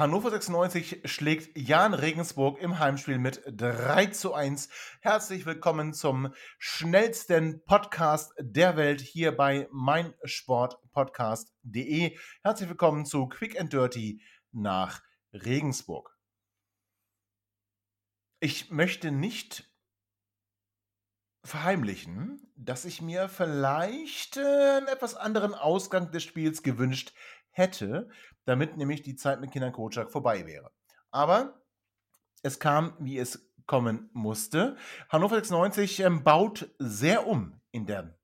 Hannover 96 schlägt Jan Regensburg im Heimspiel mit 3 zu 1. Herzlich willkommen zum schnellsten Podcast der Welt hier bei meinsportpodcast.de. Herzlich willkommen zu Quick and Dirty nach Regensburg. Ich möchte nicht verheimlichen, dass ich mir vielleicht äh, einen etwas anderen Ausgang des Spiels gewünscht hätte, damit nämlich die Zeit mit Kindern Kocak vorbei wäre. Aber es kam, wie es kommen musste. Hannover 96 ähm, baut sehr um in der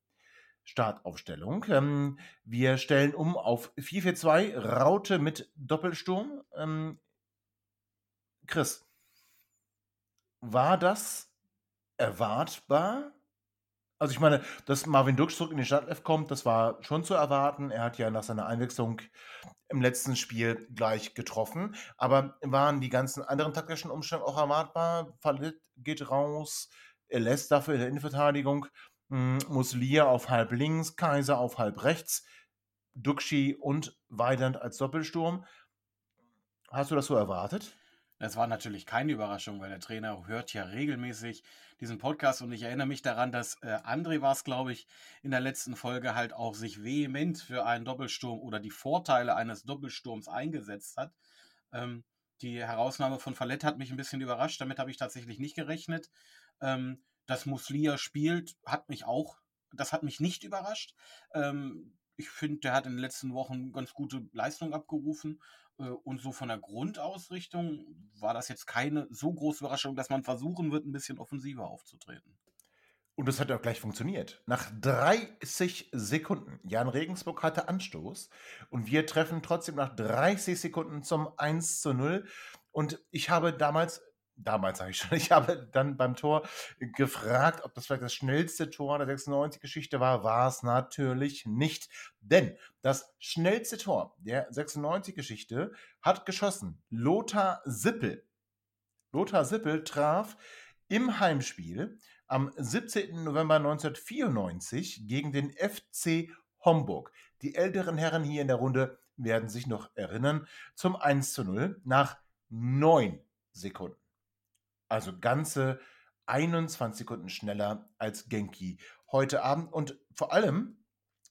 Startaufstellung. Ähm, wir stellen um auf 4-4-2, Raute mit Doppelsturm. Ähm, Chris, war das erwartbar? Also ich meine, dass Marvin Dux zurück in die Startelf kommt, das war schon zu erwarten. Er hat ja nach seiner Einwechslung im letzten Spiel gleich getroffen. Aber waren die ganzen anderen taktischen Umstände auch erwartbar? Fallit geht raus, er lässt dafür in der Innenverteidigung, hm, Muslia auf halb links, Kaiser auf halb rechts, Duxi und Weidand als Doppelsturm. Hast du das so erwartet? Es war natürlich keine Überraschung, weil der Trainer hört ja regelmäßig diesen Podcast und ich erinnere mich daran, dass äh, André war es, glaube ich, in der letzten Folge halt auch sich vehement für einen Doppelsturm oder die Vorteile eines Doppelsturms eingesetzt hat. Ähm, die Herausnahme von Fallett hat mich ein bisschen überrascht, damit habe ich tatsächlich nicht gerechnet. Ähm, dass Muslia spielt, hat mich auch, das hat mich nicht überrascht. Ähm, ich finde, der hat in den letzten Wochen ganz gute Leistung abgerufen und so von der Grundausrichtung war das jetzt keine so große Überraschung, dass man versuchen wird, ein bisschen offensiver aufzutreten. Und das hat auch gleich funktioniert. Nach 30 Sekunden, Jan Regensburg hatte Anstoß und wir treffen trotzdem nach 30 Sekunden zum 1 zu 0. Und ich habe damals damals sage ich schon, ich habe dann beim Tor gefragt, ob das vielleicht das schnellste Tor der 96-Geschichte war. War es natürlich nicht. Denn das schnellste Tor der 96-Geschichte hat geschossen Lothar Sippel. Lothar Sippel traf im Heimspiel am 17. November 1994 gegen den FC Homburg. Die älteren Herren hier in der Runde werden sich noch erinnern zum 1 zu 0 nach neun Sekunden. Also ganze 21 Sekunden schneller als Genki heute Abend. Und vor allem,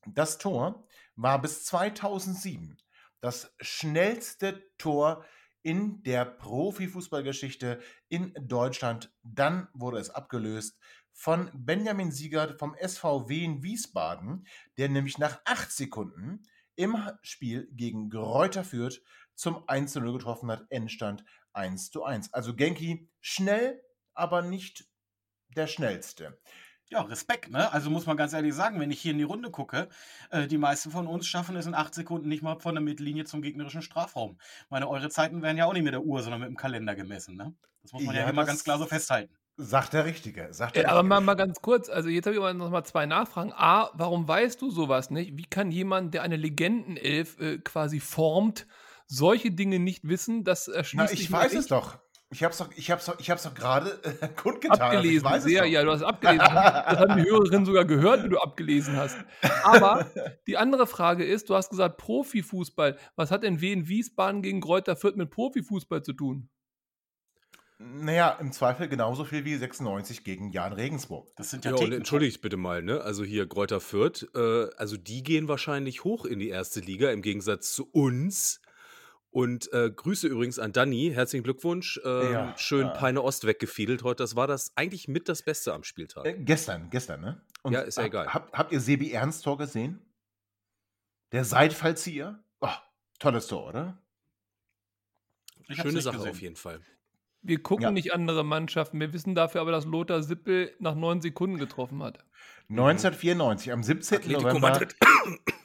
das Tor war bis 2007 das schnellste Tor in der Profifußballgeschichte in Deutschland. Dann wurde es abgelöst von Benjamin Siegert vom SVW in Wiesbaden, der nämlich nach 8 Sekunden im Spiel gegen Gräuter Fürth zum 1 0 getroffen hat. Endstand 1 zu 1. Also Genki schnell, aber nicht der schnellste. Ja, Respekt, ne? Also muss man ganz ehrlich sagen, wenn ich hier in die Runde gucke, äh, die meisten von uns schaffen es in acht Sekunden nicht mal von der Mittellinie zum gegnerischen Strafraum. Meine, eure Zeiten werden ja auch nicht mit der Uhr, sondern mit dem Kalender gemessen, ne? Das muss man ja, ja immer ganz klar so festhalten. Sagt der Richtige. Sagt der äh, aber Richtige. Mal, mal ganz kurz, also jetzt habe ich aber noch mal zwei Nachfragen. A, warum weißt du sowas nicht? Wie kann jemand, der eine Legendenelf äh, quasi formt, solche Dinge nicht wissen, das erschließt Na, ich weiß es doch. Ich habe es doch, ich hab's doch, ich hab's doch gerade äh, kundgetan. Also abgelesen, sehr, ja, du hast abgelesen. das haben die Hörerinnen sogar gehört, wie du abgelesen hast. Aber die andere Frage ist, du hast gesagt Profifußball. Was hat denn Wien Wiesbaden gegen Kräuter Fürth mit Profifußball zu tun? Naja, im Zweifel genauso viel wie 96 gegen Jan Regensburg. Das sind ja, ja und entschuldigt bitte mal, ne? Also hier Kräuter Fürth, äh, also die gehen wahrscheinlich hoch in die erste Liga im Gegensatz zu uns. Und äh, Grüße übrigens an Danny. Herzlichen Glückwunsch. Ähm, ja, schön ja. Peine Ost weggefiedelt heute. Das war das eigentlich mit das Beste am Spieltag. Äh, gestern, gestern, ne? Und ja, ist ja egal. Habt, habt ihr Sebi Ernst Tor gesehen? Der Seitfallzieher? Oh, tolles Tor, oder? Schöne Sache gesehen. auf jeden Fall. Wir gucken Ja. nicht andere Mannschaften. Wir wissen dafür aber, dass Lothar Sippel nach neun Sekunden getroffen hat. 1994, am 17. Atletico November Madrid.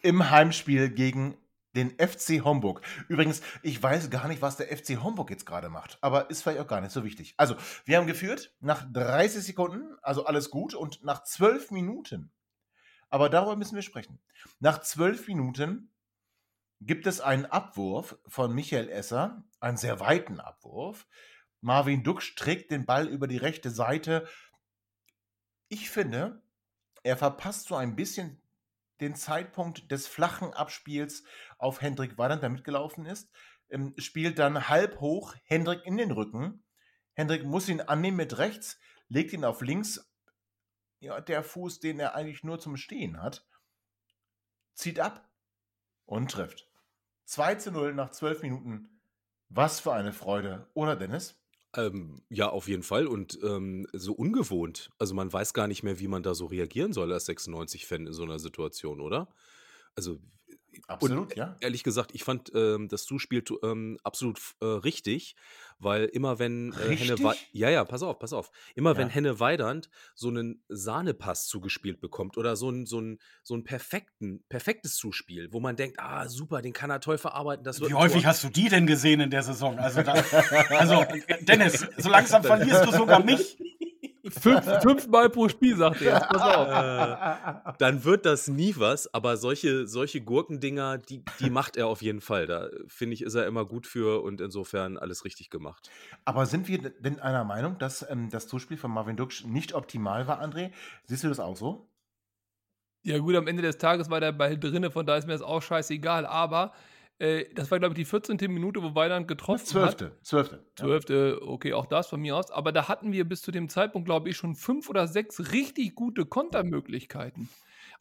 im Heimspiel gegen den FC Homburg. Übrigens, ich weiß gar nicht, was der FC Homburg jetzt gerade macht, aber ist vielleicht auch gar nicht so wichtig. Also, wir haben geführt nach 30 Sekunden, also alles gut, und nach 12 Minuten, aber darüber müssen wir sprechen. Nach 12 Minuten gibt es einen Abwurf von Michael Esser, einen sehr weiten Abwurf. Marvin Duksch trägt den Ball über die rechte Seite. Ich finde, er verpasst so ein bisschen den Zeitpunkt des flachen Abspiels auf Hendrik Weidand, der mitgelaufen ist. Ähm, spielt dann halb hoch Hendrik in den Rücken. Hendrik muss ihn annehmen mit rechts, legt ihn auf links. Ja, der Fuß, den er eigentlich nur zum Stehen hat, zieht ab und trifft. 2 zu 0 nach 12 Minuten. Was für eine Freude, oder Dennis? Ähm, ja, auf jeden Fall und ähm, so ungewohnt. Also man weiß gar nicht mehr, wie man da so reagieren soll als 96-Fan in so einer Situation, oder? Also Absolut, ja. ehrlich gesagt, ich fand ähm, das Zuspiel ähm, absolut äh, richtig, weil immer wenn äh, Henne Richtig? ja ja, pass auf, pass auf, immer wenn Ja. Henne Weidand so einen Sahnepass zugespielt bekommt oder so einen so einen so einen perfekten perfektes Zuspiel, wo man denkt, ah super, den kann er toll verarbeiten, das Wie ein häufig Tor. hast du die denn gesehen in der Saison? Also, da, also Dennis, so langsam verlierst du sogar mich. Fünf, fünfmal pro Spiel, sagt er jetzt. Pass auf. Äh, dann wird das nie was, aber solche, solche Gurkendinger, die, die macht er auf jeden Fall. Da finde ich, ist er immer gut für und insofern alles richtig gemacht. Aber sind wir denn einer Meinung, dass ähm, das Zuspiel von Marvin Duksch nicht optimal war, André? Siehst du das auch so? Ja, gut, am Ende des Tages war der Ball drinne, von daher ist mir das auch scheißegal. Aber äh, das war, glaube ich, die 14. Minute, wo Weidand getroffen hat. Zwölfte. Zwölfte. Ja. Zwölfte, okay, auch das von mir aus. Aber da hatten wir bis zu dem Zeitpunkt, glaube ich, schon fünf oder sechs richtig gute Kontermöglichkeiten.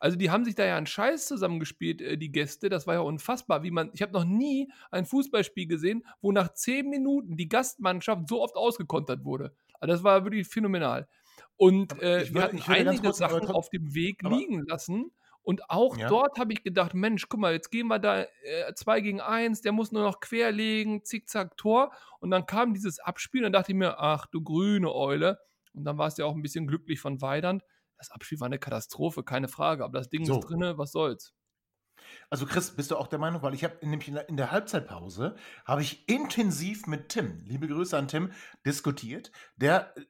Also die haben sich da ja einen Scheiß zusammengespielt, äh, die Gäste. Das war ja unfassbar, wie man. Ich habe noch nie ein Fußballspiel gesehen, wo nach zehn Minuten die Gastmannschaft so oft ausgekontert wurde. Also das war wirklich phänomenal. Und äh, ich wir würde- hatten würde einige kurz- Sachen auf dem Weg liegen lassen. Und auch Ja. dort habe ich gedacht, Mensch, guck mal, jetzt gehen wir da äh, zwei gegen eins, der muss nur noch querlegen, zickzack, Tor. Und dann kam dieses Abspiel, und dann dachte ich mir, ach du grüne Eule. Und dann war es ja auch ein bisschen glücklich von Weidand. Das Abspiel war eine Katastrophe, keine Frage. Aber das Ding So. ist drinne, was soll's. Also Chris, bist du auch der Meinung, weil ich habe nämlich in der, in der Halbzeitpause habe ich intensiv mit Tim, liebe Grüße an Tim, diskutiert, der äh,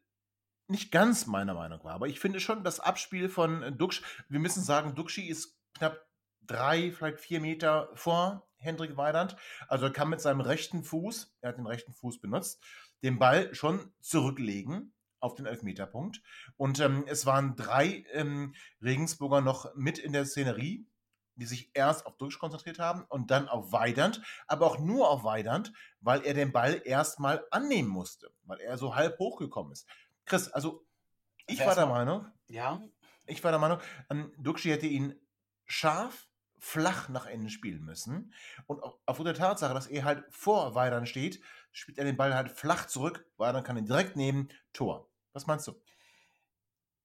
nicht ganz meiner Meinung war, aber ich finde schon das Abspiel von äh, Duxch, wir müssen sagen, Duxchi ist knapp drei, vielleicht vier Meter vor Hendrik Weidand, also er kann mit seinem rechten Fuß, er hat den rechten Fuß benutzt, den Ball schon zurücklegen auf den Elfmeterpunkt und ähm, es waren drei ähm, Regensburger noch mit in der Szenerie, die sich erst auf Duxch konzentriert haben und dann auf Weidand, aber auch nur auf Weidand, weil er den Ball erstmal annehmen musste, weil er so halb hochgekommen ist. Chris, also ich Also war der Meinung, Ja, ich war der Meinung, ähm, Duxchi hätte ihn scharf, flach nach Ende spielen müssen. Und au- aufgrund der Tatsache, dass er halt vor Weidand steht, spielt er den Ball halt flach zurück. Weidand kann ihn direkt nehmen. Tor. Was meinst du?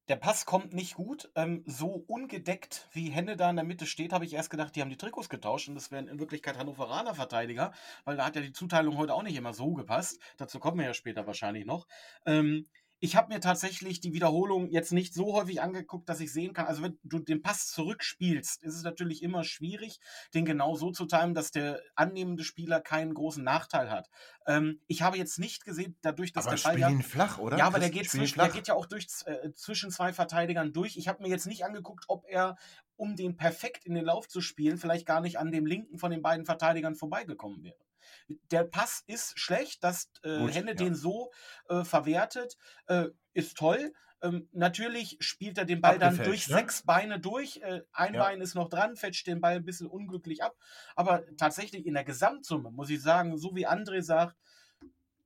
der Pass kommt nicht gut. Ähm, so ungedeckt wie Henne da in der Mitte steht, habe ich erst gedacht, die haben die Trikots getauscht und das wären in Wirklichkeit Hannoveraner Verteidiger, weil da hat ja die Zuteilung heute auch nicht immer so gepasst. Dazu kommen wir ja später wahrscheinlich noch. Ähm, ich habe mir tatsächlich die Wiederholung jetzt nicht so häufig angeguckt, dass ich sehen kann. Also wenn du den Pass zurückspielst, ist es natürlich immer schwierig, den genau so zu timen, dass der annehmende Spieler keinen großen Nachteil hat. Ähm, ich habe jetzt nicht gesehen, dadurch, dass aber der Ball ja flach, oder? ja, aber der geht, zwischen, der geht ja auch durch, äh, zwischen zwei Verteidigern durch. Ich habe mir jetzt nicht angeguckt, ob er, um den perfekt in den Lauf zu spielen, vielleicht gar nicht an dem linken von den beiden Verteidigern vorbeigekommen wäre. Der Pass ist schlecht, dass äh, Gut, Henne ja. den so äh, verwertet, äh, ist toll. Ähm, natürlich spielt er den Ball dann durch ne? sechs Beine durch. Äh, ein Ja. Bein ist noch dran, fetscht den Ball ein bisschen unglücklich ab. Aber tatsächlich in der Gesamtsumme muss ich sagen, so wie André sagt,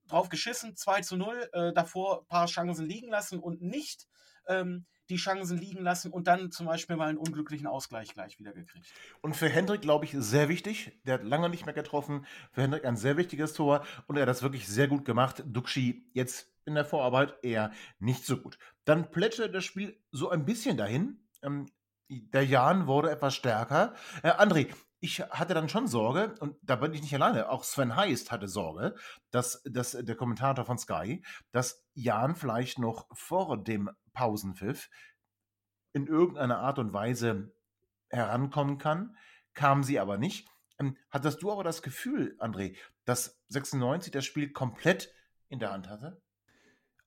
drauf geschissen, 2 zu 0, äh, davor ein paar Chancen liegen lassen und nicht ähm, die Chancen liegen lassen und dann zum Beispiel mal einen unglücklichen Ausgleich gleich wieder gekriegt. Und für Hendrik, glaube ich, sehr wichtig. Der hat lange nicht mehr getroffen. Für Hendrik ein sehr wichtiges Tor und er hat das wirklich sehr gut gemacht. Duxi jetzt in der Vorarbeit eher nicht so gut. Dann plätscherte das Spiel so ein bisschen dahin. Ähm, der Jan wurde etwas stärker. Äh, André, ich hatte dann schon Sorge, und da bin ich nicht alleine, auch Sven Heist hatte Sorge, dass, dass der Kommentator von Sky, dass Jan vielleicht noch vor dem Pausenpfiff in irgendeiner Art und Weise herankommen kann, kam sie aber nicht. Ähm, hattest du aber das Gefühl, André, dass 96 das Spiel komplett in der Hand hatte?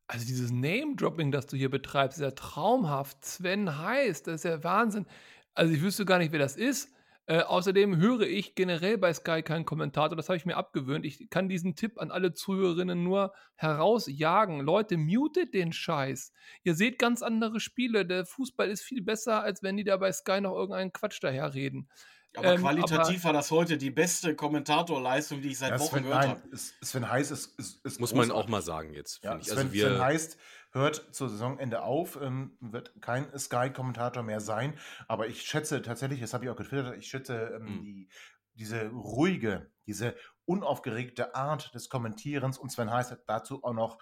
Also dieses Name-Dropping, das du hier betreibst, ist ja traumhaft. Sven heißt, das ist ja Wahnsinn. Also ich wüsste gar nicht, wer das ist. Äh, außerdem höre ich generell bei Sky keinen Kommentator, das habe ich mir abgewöhnt. Ich kann diesen Tipp an alle Zuhörerinnen nur herausjagen. Leute, mutet den Scheiß. Ihr seht ganz andere Spiele. Der Fußball ist viel besser, als wenn die da bei Sky noch irgendeinen Quatsch daherreden. Aber ähm, qualitativ aber, war das heute die beste Kommentatorleistung, die ich seit ja, Wochen gehört habe. Sven Heiß ist, ist, ist Muss großartig. man auch mal sagen jetzt, ja, ich. Also Sven, wir, Sven heißt, hört zur Saisonende auf, ähm, wird kein Sky-Kommentator mehr sein. Aber ich schätze tatsächlich, das habe ich auch getwittert, ich schätze ähm, mhm. die, diese ruhige, diese unaufgeregte Art des Kommentierens und Sven Heiß hat dazu auch noch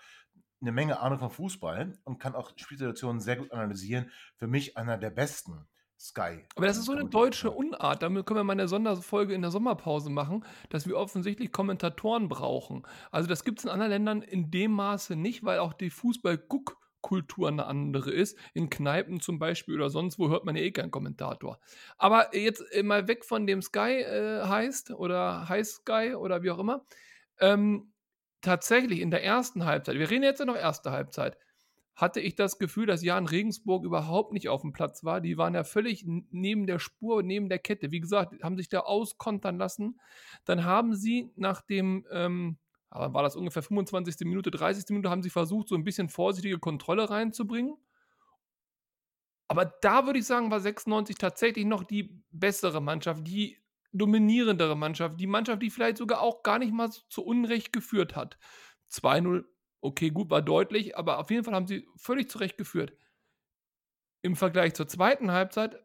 eine Menge Ahnung von Fußball und kann auch Spielsituationen sehr gut analysieren. Für mich einer der besten. Sky. Aber das ist so eine deutsche Unart. Damit können wir mal eine Sonderfolge in der Sommerpause machen, dass wir offensichtlich Kommentatoren brauchen. Also das gibt es in anderen Ländern in dem Maße nicht, weil auch die Fußball-Guck- Kultur eine andere ist. In Kneipen zum Beispiel oder sonst wo hört man ja eh keinen Kommentator. Aber jetzt äh, mal weg von dem Sky äh, heißt oder heißt Sky oder wie auch immer. Ähm, tatsächlich in der ersten Halbzeit, wir reden jetzt ja noch erste Halbzeit, hatte ich das Gefühl, dass Jan Regensburg überhaupt nicht auf dem Platz war. Die waren ja völlig neben der Spur, neben der Kette. Wie gesagt, haben sich da auskontern lassen. Dann haben sie nach dem, ähm, war das ungefähr 25. Minute, 30. Minute, haben sie versucht, so ein bisschen vorsichtige Kontrolle reinzubringen. Aber da würde ich sagen, war 96 tatsächlich noch die bessere Mannschaft, die dominierendere Mannschaft, die Mannschaft, die vielleicht sogar auch gar nicht mal zu Unrecht geführt hat. 2-0 Okay, gut, war deutlich, aber auf jeden Fall haben sie völlig zurecht geführt. Im Vergleich zur zweiten Halbzeit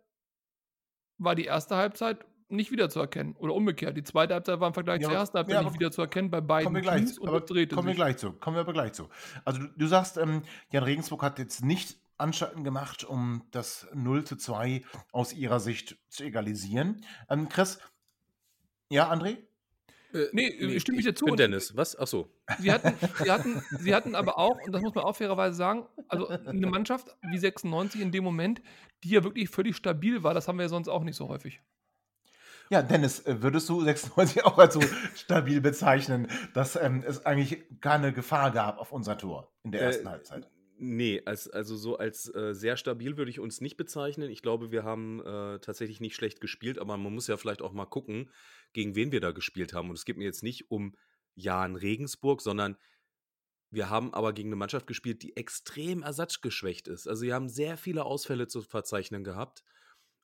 war die erste Halbzeit nicht wiederzuerkennen. Oder umgekehrt. Die zweite Halbzeit war im Vergleich ja, zur ersten Halbzeit ja, nicht wiederzuerkennen bei beiden kommen wir gleich, Teams und aber drehte Kommen wir gleich zu. Kommen wir aber gleich zu. Also du, du sagst, ähm, Jan Regensburg hat jetzt nicht Anstalten gemacht, um das 0 zu 2 aus ihrer Sicht zu egalisieren. Ähm, Chris, ja, André? Äh, nee, nee, stimme ich dir zu. Ich bin Dennis, was? Ach so. Sie hatten, sie, hatten, sie hatten aber auch, und das muss man auch fairerweise sagen, also eine Mannschaft wie 96 in dem Moment, die ja wirklich völlig stabil war, das haben wir ja sonst auch nicht so häufig. Ja, Dennis, äh, würdest du 96 auch als so stabil bezeichnen, dass ähm, es eigentlich keine Gefahr gab auf unser Tor in der äh, ersten äh, Halbzeit? Nee, als, also so als äh, sehr stabil würde ich uns nicht bezeichnen. Ich glaube, wir haben äh, tatsächlich nicht schlecht gespielt, aber man muss ja vielleicht auch mal gucken, gegen wen wir da gespielt haben. Und es geht mir jetzt nicht um Jan Regensburg, sondern wir haben aber gegen eine Mannschaft gespielt, die extrem ersatzgeschwächt ist. Also wir haben sehr viele Ausfälle zu verzeichnen gehabt.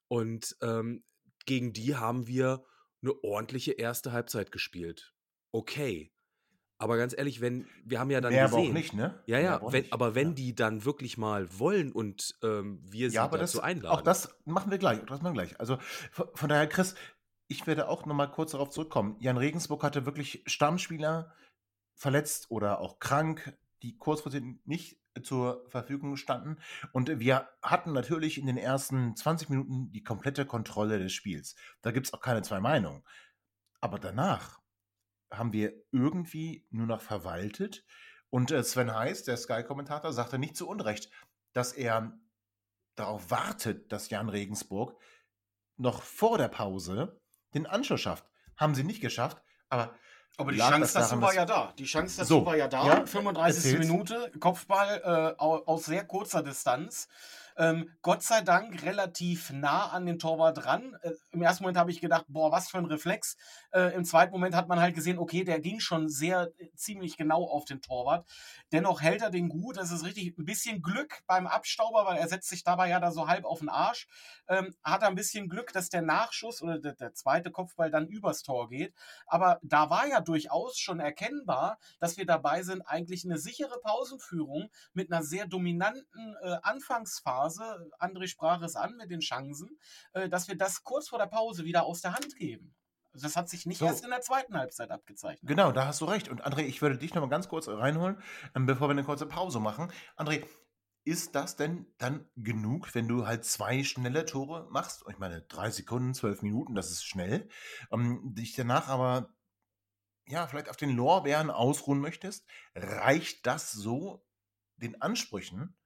Und ähm, gegen die haben wir eine ordentliche erste Halbzeit gespielt. Okay. Aber ganz ehrlich, wenn wir haben ja dann Mehr gesehen, aber auch nicht, ne? Ja, ja. Wenn, nicht, aber wenn ja. die dann wirklich mal wollen und ähm, wir sie ja, dazu das, einladen. Auch das machen wir gleich. Das machen wir gleich. Also von, von daher, Chris, ich werde auch noch mal kurz darauf zurückkommen. Jan Regensburg hatte wirklich Stammspieler verletzt oder auch krank, die kurzfristig nicht zur Verfügung standen. Und wir hatten natürlich in den ersten 20 Minuten die komplette Kontrolle des Spiels. Da gibt es auch keine zwei Meinungen. Aber danach haben wir irgendwie nur noch verwaltet. Und äh, Sven Heiß, der Sky-Kommentator, sagte nicht zu Unrecht, dass er darauf wartet, dass Jan Regensburg noch vor der Pause den Anschluss schafft. Haben sie nicht geschafft, aber. Aber die Chance dazu war ja da. Die Chance dazu so, war ja da. Ja, 35. Erzähl's. Minute, Kopfball äh, aus sehr kurzer Distanz. Ähm, Gott sei Dank relativ nah an den Torwart dran. Äh, Im ersten Moment habe ich gedacht, boah, was für ein Reflex. Äh, Im zweiten Moment hat man halt gesehen, okay, der ging schon sehr äh, ziemlich genau auf den Torwart. Dennoch hält er den gut. Das ist richtig ein bisschen Glück beim Abstauber, weil er setzt sich dabei ja da so halb auf den Arsch. Ähm, hat er ein bisschen Glück, dass der Nachschuss oder der, der zweite Kopfball dann übers Tor geht. Aber da war ja durchaus schon erkennbar, dass wir dabei sind, eigentlich eine sichere Pausenführung mit einer sehr dominanten äh, Anfangsphase Phase, André sprach es an mit den Chancen, äh, dass wir das kurz vor der Pause wieder aus der Hand geben. Also das hat sich nicht so. erst in der zweiten Halbzeit abgezeichnet. Genau, da hast du recht. Und André, ich würde dich noch mal ganz kurz reinholen, ähm, bevor wir eine kurze Pause machen. André, ist das denn dann genug, wenn du halt zwei schnelle Tore machst? Ich meine, drei Sekunden, zwölf Minuten, das ist schnell. Ähm, dich danach aber ja, vielleicht auf den Lorbeeren ausruhen möchtest, reicht das so den Ansprüchen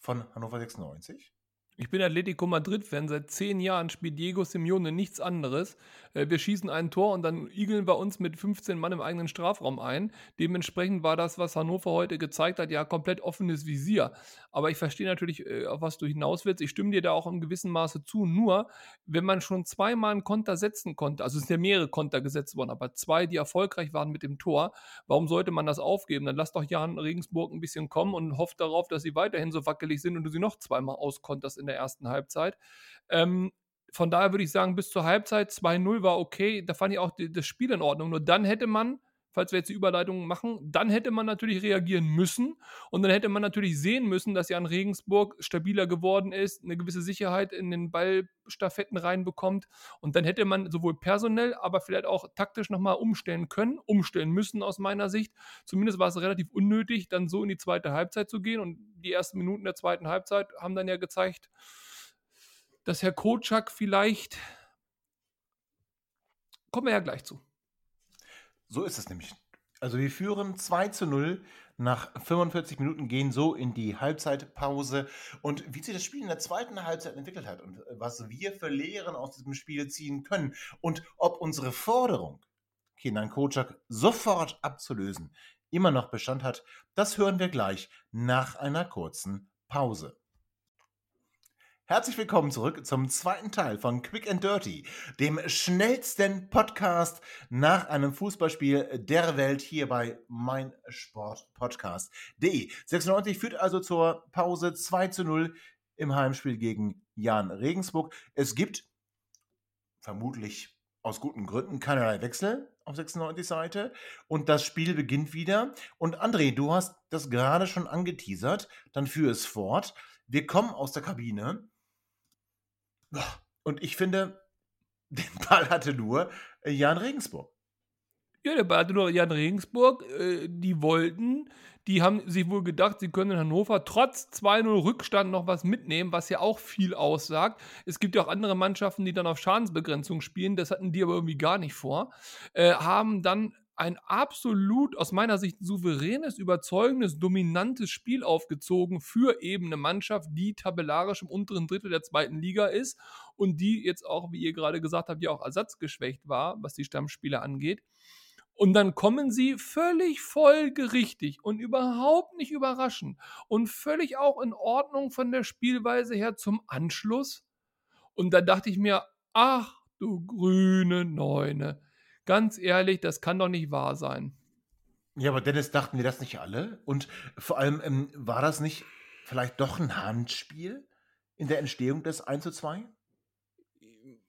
von Hannover 96? Ich bin Atletico Madrid-Fan. Seit zehn Jahren spielt Diego Simeone nichts anderes. Äh, wir schießen ein Tor und dann igeln wir uns mit 15 Mann im eigenen Strafraum ein. Dementsprechend war das, was Hannover heute gezeigt hat, ja komplett offenes Visier. Aber ich verstehe natürlich, äh, auf was du hinaus willst. Ich stimme dir da auch im gewissen Maße zu. Nur, wenn man schon zweimal einen Konter setzen konnte, also es sind ja mehrere Konter gesetzt worden, aber zwei, die erfolgreich waren mit dem Tor, warum sollte man das aufgeben? Dann lass doch Jan Regensburg ein bisschen kommen und hofft darauf, dass sie weiterhin so wackelig sind und du sie noch zweimal auskonterst in der ersten Halbzeit. Ähm, von daher würde ich sagen, bis zur Halbzeit 2-0 war okay. Da fand ich auch die, das Spiel in Ordnung. Nur dann hätte man, falls wir jetzt die Überleitung machen, dann hätte man natürlich reagieren müssen. Und dann hätte man natürlich sehen müssen, dass Jan Regensburg stabiler geworden ist, eine gewisse Sicherheit in den Ballstaffetten reinbekommt. Und dann hätte man sowohl personell, aber vielleicht auch taktisch nochmal umstellen können, umstellen müssen aus meiner Sicht. Zumindest war es relativ unnötig, dann so in die zweite Halbzeit zu gehen. Und die ersten Minuten der zweiten Halbzeit haben dann ja gezeigt, dass Herr Kotschak vielleicht. Kommen wir ja gleich zu. So ist es nämlich. Also wir führen 2 zu 0 nach 45 Minuten, gehen so in die Halbzeitpause. Und wie sich das Spiel in der zweiten Halbzeit entwickelt hat und was wir für Lehren aus diesem Spiel ziehen können und ob unsere Forderung, Kenan Kotschak sofort abzulösen, immer noch Bestand hat, das hören wir gleich nach einer kurzen Pause. Herzlich willkommen zurück zum zweiten Teil von Quick and Dirty, dem schnellsten Podcast nach einem Fußballspiel der Welt hier bei meinsportpodcast.de. 96 führt also zur Pause 2 zu 0 im Heimspiel gegen Jan Regensburg. Es gibt vermutlich aus guten Gründen keinerlei Wechsel auf 96 Seite und das Spiel beginnt wieder. Und André, du hast das gerade schon angeteasert, dann führe es fort. Wir kommen aus der Kabine und ich finde, den Ball hatte nur äh, Jan Regensburg. Ja, der Ball hatte nur Jan Regensburg. Äh, die wollten, die haben sich wohl gedacht, sie können in Hannover trotz 2-0 Rückstand noch was mitnehmen, was ja auch viel aussagt. Es gibt ja auch andere Mannschaften, die dann auf Schadensbegrenzung spielen, das hatten die aber irgendwie gar nicht vor. Äh, haben dann ein absolut aus meiner Sicht souveränes, überzeugendes, dominantes Spiel aufgezogen für eben eine Mannschaft, die tabellarisch im unteren Drittel der zweiten Liga ist und die jetzt auch, wie ihr gerade gesagt habt, ja auch ersatzgeschwächt war, was die Stammspieler angeht. Und dann kommen sie völlig folgerichtig und überhaupt nicht überraschend und völlig auch in Ordnung von der Spielweise her zum Anschluss. Und da dachte ich mir, ach du grüne Neune, Ganz ehrlich, das kann doch nicht wahr sein. Ja, aber Dennis, dachten wir das nicht alle? Und vor allem, ähm, war das nicht vielleicht doch ein Handspiel in der Entstehung des 1 zu 2?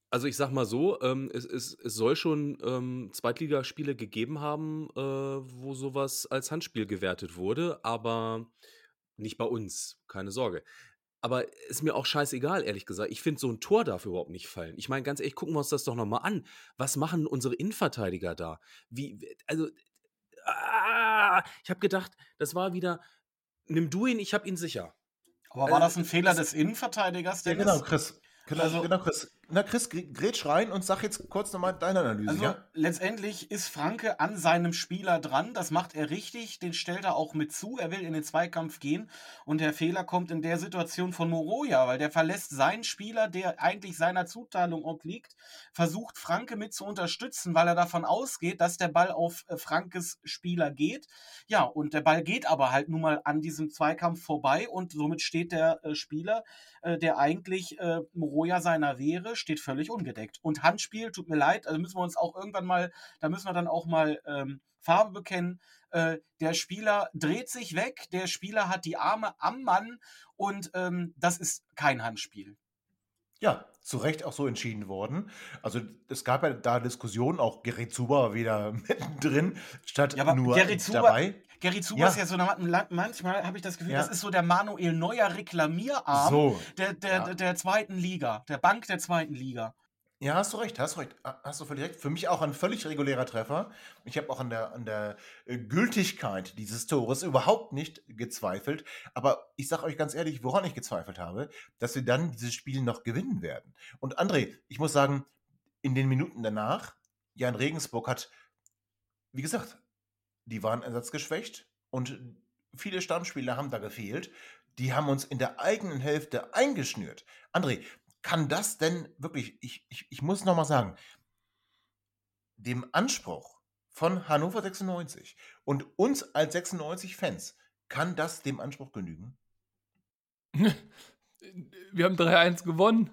Also ich sag mal so, ähm, es, es, es soll schon ähm, Zweitligaspiele gegeben haben, äh, wo sowas als Handspiel gewertet wurde, aber nicht bei uns, keine Sorge. Aber ist mir auch scheißegal, ehrlich gesagt. Ich finde so ein Tor darf überhaupt nicht fallen. Ich meine, ganz ehrlich, gucken wir uns das doch nochmal an. Was machen unsere Innenverteidiger da? Wie, also, ah, ich habe gedacht, das war wieder, nimm du ihn, ich habe ihn sicher. Aber war das ein Fehler des Innenverteidigers? Ja, genau, Chris. Genau, also, genau, Chris. Na, Chris, grätsch rein und sag jetzt kurz nochmal deine Analyse. Also, ja? letztendlich ist Franke an seinem Spieler dran. Das macht er richtig. Den stellt er auch mit zu. Er will in den Zweikampf gehen. Und der Fehler kommt in der Situation von Moroja, weil der verlässt seinen Spieler, der eigentlich seiner Zuteilung obliegt, versucht Franke mit zu unterstützen, weil er davon ausgeht, dass der Ball auf äh, Frankes Spieler geht. Ja, und der Ball geht aber halt nun mal an diesem Zweikampf vorbei und somit steht der äh, Spieler, äh, der eigentlich Moroja seiner wäre, steht völlig ungedeckt. Und Handspiel, tut mir leid, also müssen wir uns auch irgendwann mal, da müssen wir dann auch mal ähm, Farbe bekennen. Äh, der Spieler dreht sich weg, der Spieler hat die Arme am Mann und ähm, das ist kein Handspiel. Ja, zu Recht auch so entschieden worden. Also es gab ja da Diskussionen, auch Gary Zuber wieder mittendrin, statt ja, nur Gary Zuber, dabei. Gary Zuber ja. ist ja so, manchmal habe ich das Gefühl, ja. das ist so der Manuel Neuer Reklamierarm so. der, der, ja. der zweiten Liga, der Bank der zweiten Liga. Ja, hast du recht, hast du recht. Ha- Hast du völlig recht. Für mich auch ein völlig regulärer Treffer. Ich habe auch an der, an der Gültigkeit dieses Tores überhaupt nicht gezweifelt. Aber ich sage euch ganz ehrlich, woran ich gezweifelt habe, dass wir dann dieses Spiel noch gewinnen werden. Und André, ich muss sagen, in den Minuten danach, Jan Regensburg hat, wie gesagt, die waren ersatzgeschwächt und viele Stammspieler haben da gefehlt. Die haben uns in der eigenen Hälfte eingeschnürt. André, kann das denn wirklich, ich, ich, ich muss nochmal sagen, dem Anspruch von Hannover 96 und uns als 96-Fans, kann das dem Anspruch genügen? Wir haben 3-1 gewonnen.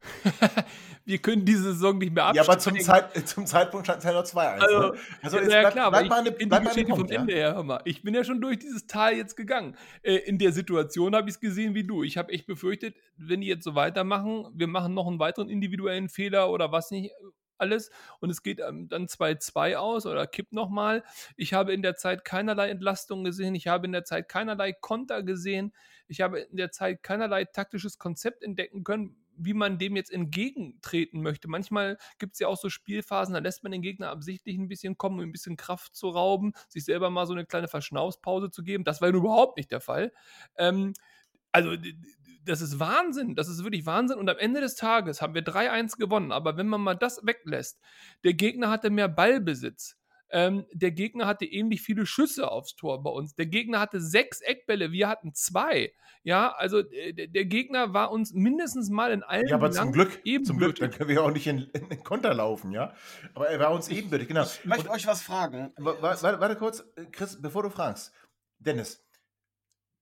wir können diese Saison nicht mehr Ja, absteigen. aber zum, Zeit, äh, zum Zeitpunkt stand es ja noch 2-1. Also, ne? also ja, es ja, bleibt- klar, aber bleibt ich eine- bin die Geschichte vom ja? Ende her, hör mal. Ich bin ja schon durch dieses Tal jetzt gegangen. Äh, in der Situation habe ich es gesehen wie du. Ich habe echt befürchtet, wenn die jetzt so weitermachen, wir machen noch einen weiteren individuellen Fehler oder was nicht alles und es geht ähm, dann 2-2 aus oder kippt nochmal. Ich habe in der Zeit keinerlei Entlastung gesehen. Ich habe in der Zeit keinerlei Konter gesehen. Ich habe in der Zeit keinerlei taktisches Konzept entdecken können, wie man dem jetzt entgegentreten möchte. Manchmal gibt es ja auch so Spielphasen, da lässt man den Gegner absichtlich ein bisschen kommen, um ein bisschen Kraft zu rauben, sich selber mal so eine kleine Verschnaufspause zu geben. Das war nun überhaupt nicht der Fall. Ähm, also, das ist Wahnsinn. Das ist wirklich Wahnsinn. Und am Ende des Tages haben wir 3-1 gewonnen. Aber wenn man mal das weglässt, der Gegner hatte mehr Ballbesitz. Ähm, der Gegner hatte ähnlich viele Schüsse aufs Tor bei uns. Der Gegner hatte sechs Eckbälle, wir hatten zwei. Ja, also äh, der, der Gegner war uns mindestens mal in allen Ja, aber zum Glück, zum ebenbürtig. Glück, dann können wir auch nicht in, in den Konter laufen, ja? Aber er war uns ebenbürtig, genau. Ich möchte euch was fragen. Wa- wa- Warte, warte kurz, äh, Chris, bevor du fragst. Dennis,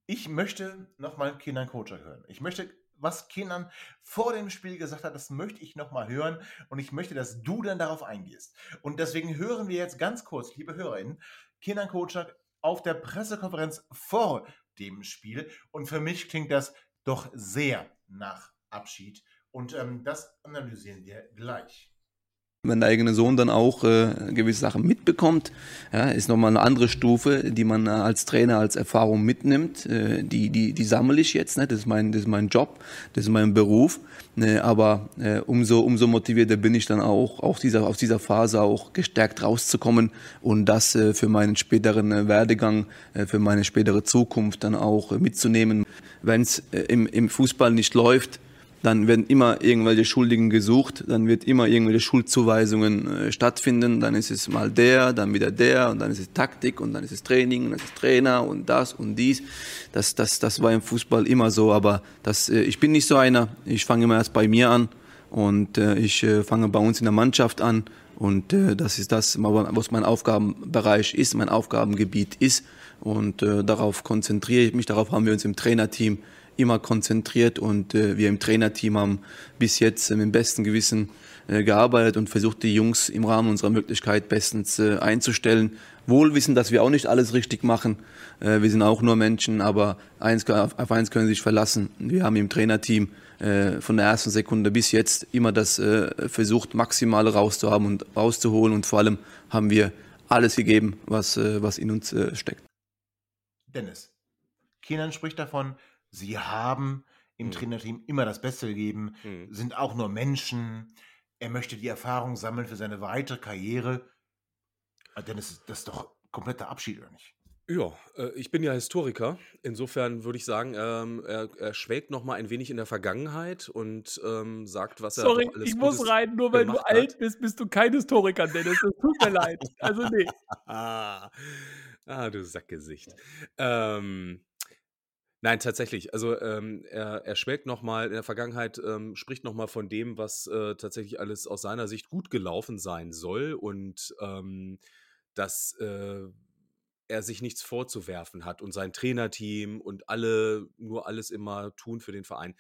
ich möchte nochmal Kenan Kocher hören. Ich möchte, was Kenan vor dem Spiel gesagt hat, das möchte ich nochmal hören und ich möchte, dass du dann darauf eingehst. Und deswegen hören wir jetzt ganz kurz, liebe HörerInnen, Kenan Kocher auf der Pressekonferenz vor dem Spiel und für mich klingt das doch sehr nach Abschied und ähm, das analysieren wir gleich. Wenn der eigene Sohn dann auch äh, gewisse Sachen mitbekommt, ja, ist nochmal eine andere Stufe, die man äh, als Trainer als Erfahrung mitnimmt. Äh, die, die, die sammle ich jetzt, ne? das, ist mein, das ist mein Job, das ist mein Beruf. Ne? Aber äh, umso, umso motivierter bin ich dann auch, auch dieser, aus dieser Phase auch gestärkt rauszukommen und das äh, für meinen späteren äh, Werdegang, für meine spätere Zukunft dann auch mitzunehmen. Wenn es im, im Fußball nicht läuft, dann werden immer irgendwelche Schuldigen gesucht, dann wird immer irgendwelche Schuldzuweisungen äh, stattfinden, dann ist es mal der, dann wieder der und dann ist es Taktik und dann ist es Training und dann ist es Trainer und das und dies. Das, das, das war im Fußball immer so, aber das, äh, ich bin nicht so einer, ich fange immer erst bei mir an und äh, ich äh, fange bei uns in der Mannschaft an und äh, das ist das, was mein Aufgabenbereich ist, mein Aufgabengebiet ist. Und äh, darauf konzentriere ich mich, darauf haben wir uns im Trainerteam immer konzentriert und äh, wir im Trainerteam haben bis jetzt äh, mit dem besten Gewissen äh, gearbeitet und versucht, die Jungs im Rahmen unserer Möglichkeit bestens einzustellen. Wohl wissen, dass wir auch nicht alles richtig machen. Wir sind auch nur Menschen, aber auf eins können Sie sich verlassen. Wir haben im Trainerteam von der ersten Sekunde bis jetzt immer das versucht, Maximale rauszuhaben und rauszuholen und vor allem haben wir alles gegeben, was, was in uns steckt. Dennis, Kenan spricht davon, sie haben im Mhm. Trainerteam immer das Beste gegeben, Mhm. sind auch nur Menschen. Er möchte die Erfahrung sammeln für seine weitere Karriere. Ah, Dennis, das ist doch kompletter Abschied, oder nicht? Ja, äh, ich bin ja Historiker. Insofern würde ich sagen, ähm, er, er schwelgt noch mal ein wenig in der Vergangenheit und ähm, sagt, was er Sorry, doch alles ich muss Gutes rein, nur weil du alt hat. bist, bist du kein Historiker, Dennis. Das tut mir leid. Also nee. Ah, ah du Sackgesicht. Ähm, nein, tatsächlich. Also ähm, er, er schwelgt noch mal in der Vergangenheit, ähm, spricht noch mal von dem, was äh, tatsächlich alles aus seiner Sicht gut gelaufen sein soll und ähm, dass äh, er sich nichts vorzuwerfen hat und sein Trainerteam und alle nur alles immer tun für den Verein.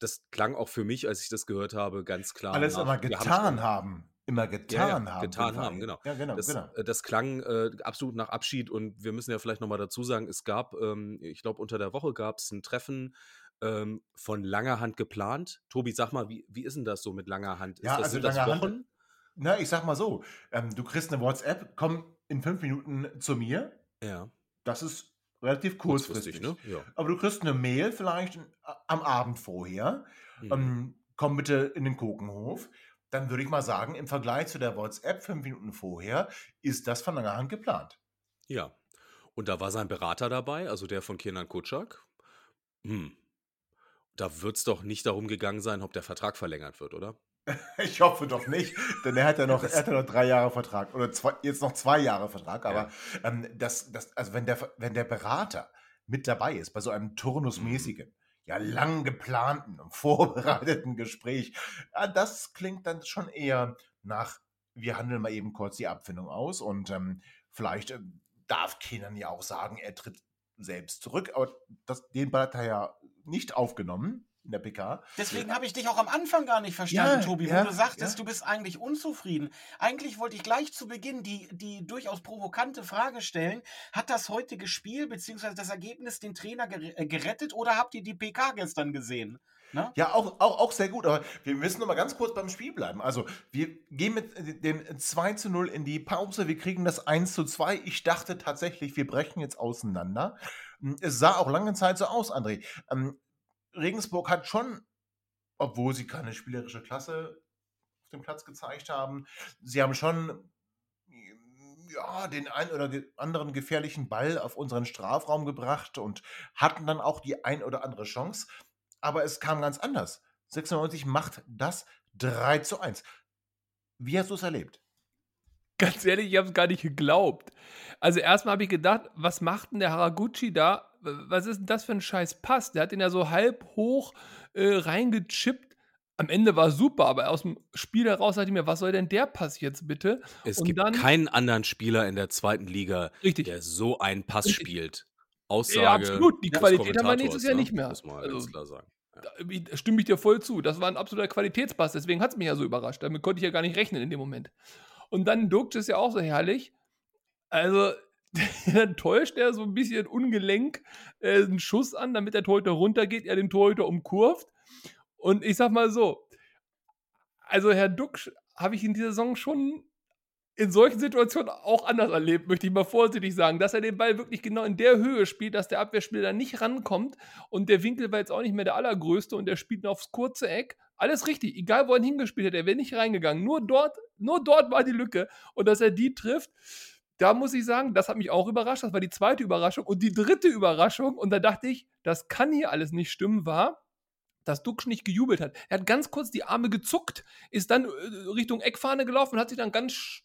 Das klang auch für mich, als ich das gehört habe, ganz klar. Alles nach, haben getan haben. Immer ja, getan ja, haben. getan haben, genau. Ja, genau, Das, genau. äh, das klang äh, absolut nach Abschied und wir müssen ja vielleicht nochmal dazu sagen, es gab, ähm, ich glaube, unter der Woche gab es ein Treffen ähm, von langer Hand geplant. Tobi, sag mal, wie, wie ist denn das so mit langer Hand? Ist Ja, das, also sind das langer Hand- Wochen? Na, ich sag mal so, ähm, du kriegst eine WhatsApp, komm in fünf Minuten zu mir. Ja, Das ist relativ kurzfristig. ne? Ja. Aber du kriegst eine Mail vielleicht äh, am Abend vorher. Mhm. Ähm, komm bitte in den Kokenhof. Dann würde ich mal sagen, im Vergleich zu der WhatsApp fünf Minuten vorher ist das von langer Hand geplant. Ja. Und da war sein Berater dabei, also der von Kenan Kutschak. Hm. Da wird es doch nicht darum gegangen sein, ob der Vertrag verlängert wird, oder? Ich hoffe doch nicht, denn er hat ja noch, er hat ja noch drei Jahre Vertrag oder zwei, jetzt noch zwei Jahre Vertrag. Aber ähm, das, das, also wenn der, wenn der Berater mit dabei ist bei so einem turnusmäßigen, ja lang geplanten und vorbereiteten Gespräch, ja, das klingt dann schon eher nach, wir handeln mal eben kurz die Abfindung aus und ähm, vielleicht äh, darf Kenan ja auch sagen, er tritt selbst zurück, aber das, den Ball hat er ja nicht aufgenommen in der PK. Deswegen habe ich dich auch am Anfang gar nicht verstanden, Ja, Tobi, ja, wo du sagtest, ja. du bist eigentlich unzufrieden. Eigentlich wollte ich gleich zu Beginn die, die durchaus provokante Frage stellen: Hat das heutige Spiel bzw. das Ergebnis den Trainer äh, gerettet oder habt ihr die PK gestern gesehen? Ne? Ja, auch, auch, auch sehr gut, aber wir müssen noch mal ganz kurz beim Spiel bleiben. Also, wir gehen mit dem 2 zu 0 in die Pause, wir kriegen das 1 zu 2. Ich dachte tatsächlich, wir brechen jetzt auseinander. Es sah auch lange Zeit so aus, André. Ähm, Regensburg hat schon, obwohl sie keine spielerische Klasse auf dem Platz gezeigt haben, sie haben schon ja, den einen oder anderen gefährlichen Ball auf unseren Strafraum gebracht und hatten dann auch die ein oder andere Chance. Aber es kam ganz anders. 96 macht das 3 zu 1. Wie hast du es erlebt? Ganz ehrlich, ich habe es gar nicht geglaubt. Also erstmal habe ich gedacht, was macht denn der Haraguchi da? Was ist denn das für ein scheiß Pass? Der hat den ja so halb hoch äh, reingechippt. Am Ende war es super, aber aus dem Spiel heraus dachte ich mir, was soll denn der Pass jetzt bitte? Es Und gibt dann- keinen anderen Spieler in der zweiten Liga, Richtig. der so einen Pass Richtig. spielt. Aussage. Ja, absolut. Die Qualität haben wir nächstes Jahr ne? nicht mehr. Muss man Also, ganz klar sagen. Ja. Da stimme ich dir voll zu. Das war ein absoluter Qualitätspass, deswegen hat es mich ja so überrascht. Damit konnte ich ja gar nicht rechnen in dem Moment. Und dann Duxch ist ja auch so herrlich. Also, dann täuscht er so ein bisschen ungelenk äh, einen Schuss an, damit der Torhüter runtergeht, er den Torhüter umkurvt. Und ich sag mal so, also Herr Duxch habe ich in dieser Saison schon in solchen Situationen auch anders erlebt, möchte ich mal vorsichtig sagen, dass er den Ball wirklich genau in der Höhe spielt, dass der Abwehrspieler da nicht rankommt und der Winkel war jetzt auch nicht mehr der allergrößte und der spielt nur aufs kurze Eck. Alles richtig, egal wo er ihn hingespielt hat, er wäre nicht reingegangen. Nur dort, nur dort war die Lücke und dass er die trifft, da muss ich sagen, das hat mich auch überrascht. Das war die zweite Überraschung und die dritte Überraschung und da dachte ich, das kann hier alles nicht stimmen, war, dass Duxch nicht gejubelt hat. Er hat ganz kurz die Arme gezuckt, ist dann äh, Richtung Eckfahne gelaufen und hat sich dann ganz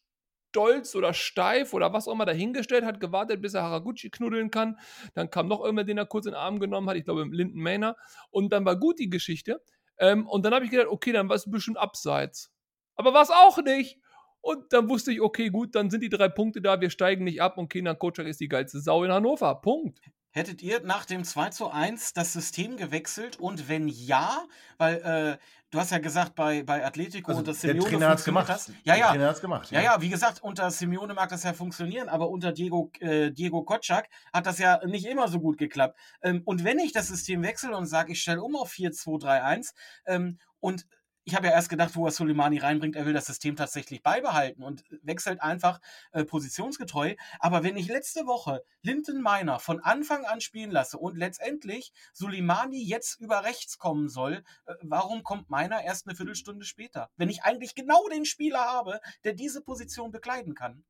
stolz oder steif oder was auch immer dahingestellt, hat gewartet, bis er Haraguchi knuddeln kann. Dann kam noch irgendwer, den er kurz in den Arm genommen hat, ich glaube Linden Maynard. Und dann war gut die Geschichte. Ähm, und dann habe ich gedacht, okay, dann war es bisschen abseits. Aber war es auch nicht. Und dann wusste ich, okay, gut, dann sind die drei Punkte da, wir steigen nicht ab und Kenan Kocak ist die geilste Sau in Hannover. Punkt. Hättet ihr nach dem 2 zu 1 das System gewechselt? Und wenn ja, weil äh, du hast ja gesagt, bei, bei Atletico Also, und das der Simeone Trainer hat es funktioniert gemacht. das. Ja, Der ja. Trainer hat's gemacht. Ja, ja, wie gesagt, unter Simeone mag das ja funktionieren, aber unter Diego, äh, Diego Kotschak hat das ja nicht immer so gut geklappt. Ähm, und wenn ich das System wechsle und sage, ich stelle um auf 4-2-3-1 ähm, und ich habe ja erst gedacht, wo er Soleimani reinbringt, er will das System tatsächlich beibehalten und wechselt einfach äh, positionsgetreu. Aber wenn ich letzte Woche Linton Meiner von Anfang an spielen lasse und letztendlich Soleimani jetzt über rechts kommen soll, äh, warum kommt Meiner erst eine Viertelstunde später? Wenn ich eigentlich genau den Spieler habe, der diese Position bekleiden kann.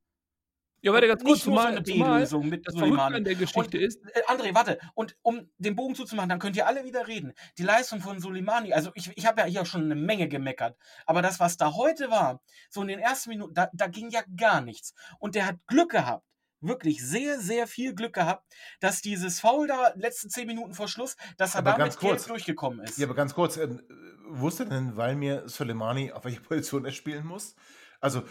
Ja, warte ganz kurz, nur so zumal, eine zumal B-Lösung mit das Verrückte an der Geschichte ist, Äh, André, warte. Und um den Bogen zuzumachen, dann könnt ihr alle wieder reden. Die Leistung von Soleimani, also ich, ich habe ja hier schon eine Menge gemeckert. Aber das, was da heute war, so in den ersten Minuten, da, da ging ja gar nichts. Und der hat Glück gehabt. Wirklich sehr, sehr viel Glück gehabt, dass dieses Foul da letzten zehn Minuten vor Schluss, dass er Aber damit ganz kurz. durchgekommen ist. Ja, aber ganz kurz, ähm, wusste denn Valmir Soleimani, auf welche Position er spielen muss? Also,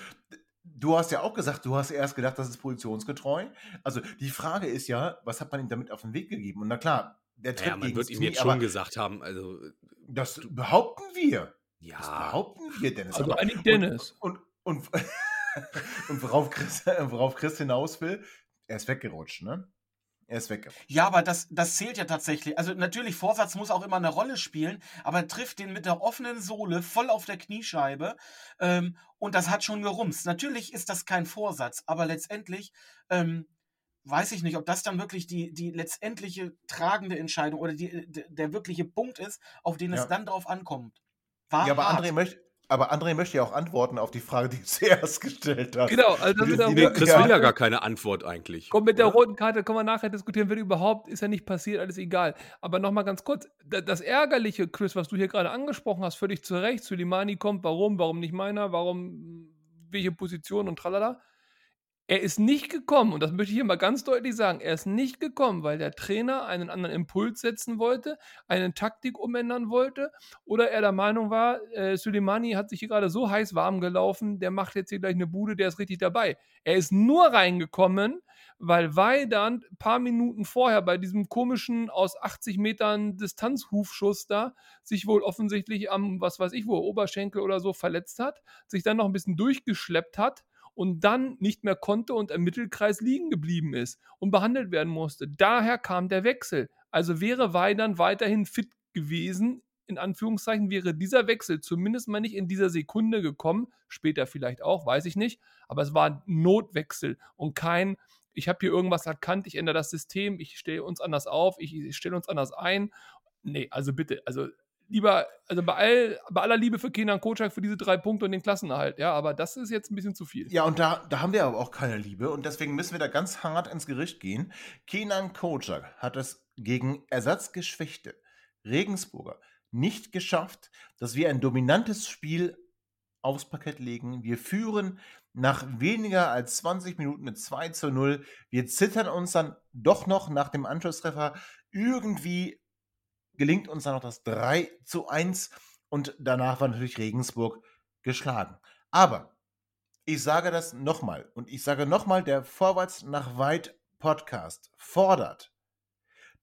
du hast ja auch gesagt, du hast erst gedacht, das ist positionsgetreu. Also, die Frage ist ja, was hat man ihm damit auf den Weg gegeben? Und na klar, der tritt Naja, man gegen wird das ihm jetzt schon gesagt haben, also Das behaupten wir. Das ja, behaupten wir, Dennis. also aber- eigentlich Dennis. Und, und, und, und worauf, Chris, worauf Chris hinaus will, er ist weggerutscht, ne? Er ist weggerutscht. Ja, aber das, das zählt ja tatsächlich. Also natürlich, Vorsatz muss auch immer eine Rolle spielen, aber er trifft den mit der offenen Sohle voll auf der Kniescheibe ähm, und das hat schon gerumst. Natürlich ist das kein Vorsatz, aber letztendlich ähm, weiß ich nicht, ob das dann wirklich die, die letztendliche tragende Entscheidung oder die, der, wirkliche Punkt ist, auf den Ja. es dann drauf ankommt. War Ja, aber hart. André, möcht, Aber André möchte ja auch antworten auf die Frage, die du zuerst gestellt hast. Genau, also das mit der Die, die, roten Chris Ja. will ja gar keine Antwort eigentlich. Komm, mit der oder? roten Karte können wir nachher diskutieren, wenn überhaupt, ist ja nicht passiert, alles egal. Aber nochmal ganz kurz, da- das Ärgerliche, Chris, was du hier gerade angesprochen hast, völlig zu Recht, Suleimani kommt, warum, warum nicht meiner, warum, welche Position und tralala. Er ist nicht gekommen, und das möchte ich hier mal ganz deutlich sagen, er ist nicht gekommen, weil der Trainer einen anderen Impuls setzen wollte, eine Taktik umändern wollte, oder er der Meinung war, äh, Suleimani hat sich hier gerade so heiß warm gelaufen, der macht jetzt hier gleich eine Bude, der ist richtig dabei. Er ist nur reingekommen, weil Weidand ein paar Minuten vorher bei diesem komischen aus 80 Metern Distanzhufschuss da sich wohl offensichtlich am, was weiß ich wo, Oberschenkel oder so verletzt hat, sich dann noch ein bisschen durchgeschleppt hat und dann nicht mehr konnte und im Mittelkreis liegen geblieben ist und behandelt werden musste. Daher kam der Wechsel. Also wäre Weidand weiterhin fit gewesen, in Anführungszeichen, wäre dieser Wechsel zumindest mal nicht in dieser Sekunde gekommen, später vielleicht auch, weiß ich nicht, aber es war ein Notwechsel und kein, ich habe hier irgendwas erkannt, ich ändere das System, ich stelle uns anders auf, ich, ich stelle uns anders ein. Nee, also bitte, also lieber, also bei, all, bei aller Liebe für Kenan Kocak für diese drei Punkte und den Klassenerhalt, ja, aber das ist jetzt ein bisschen zu viel. Ja, und da, da haben wir aber auch keine Liebe und deswegen müssen wir da ganz hart ins Gericht gehen. Kenan Kocak hat es gegen ersatzgeschwächte Regensburger nicht geschafft, dass wir ein dominantes Spiel aufs Parkett legen. Wir führen nach weniger als 20 Minuten mit 2 zu 0. Wir zittern uns dann doch noch nach dem Anschlusstreffer. Irgendwie gelingt uns dann noch das 3 zu 1 und danach war natürlich Regensburg geschlagen. Aber ich sage das nochmal und ich sage nochmal, der Vorwärts nach Weit Podcast fordert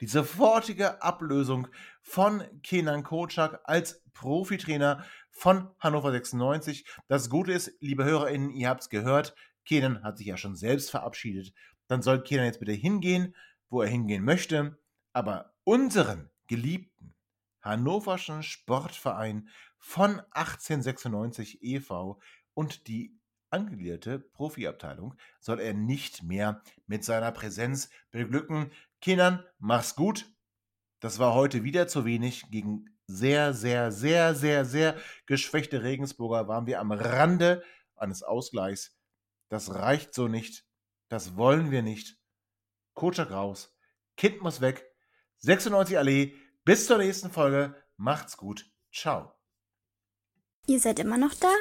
die sofortige Ablösung von Kenan Kocak als Profitrainer von Hannover 96. Das Gute ist, liebe HörerInnen, ihr habt es gehört, Kenan hat sich ja schon selbst verabschiedet. Dann soll Kenan jetzt bitte hingehen, wo er hingehen möchte. Aber unseren geliebten Hannoverschen Sportverein von 1896 e.V. und die angegliederte Profiabteilung soll er nicht mehr mit seiner Präsenz beglücken. Kindern, mach's gut. Das war heute wieder zu wenig. Gegen sehr, sehr, sehr, sehr, sehr geschwächte Regensburger waren wir am Rande eines Ausgleichs. Das reicht so nicht. Das wollen wir nicht. Kotschak raus. Kind muss weg. 96 Allee. Bis zur nächsten Folge. Macht's gut. Ciao. Ihr seid immer noch da?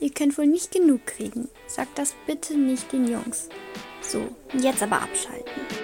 Ihr könnt wohl nicht genug kriegen. Sagt das bitte nicht den Jungs. So, jetzt aber abschalten.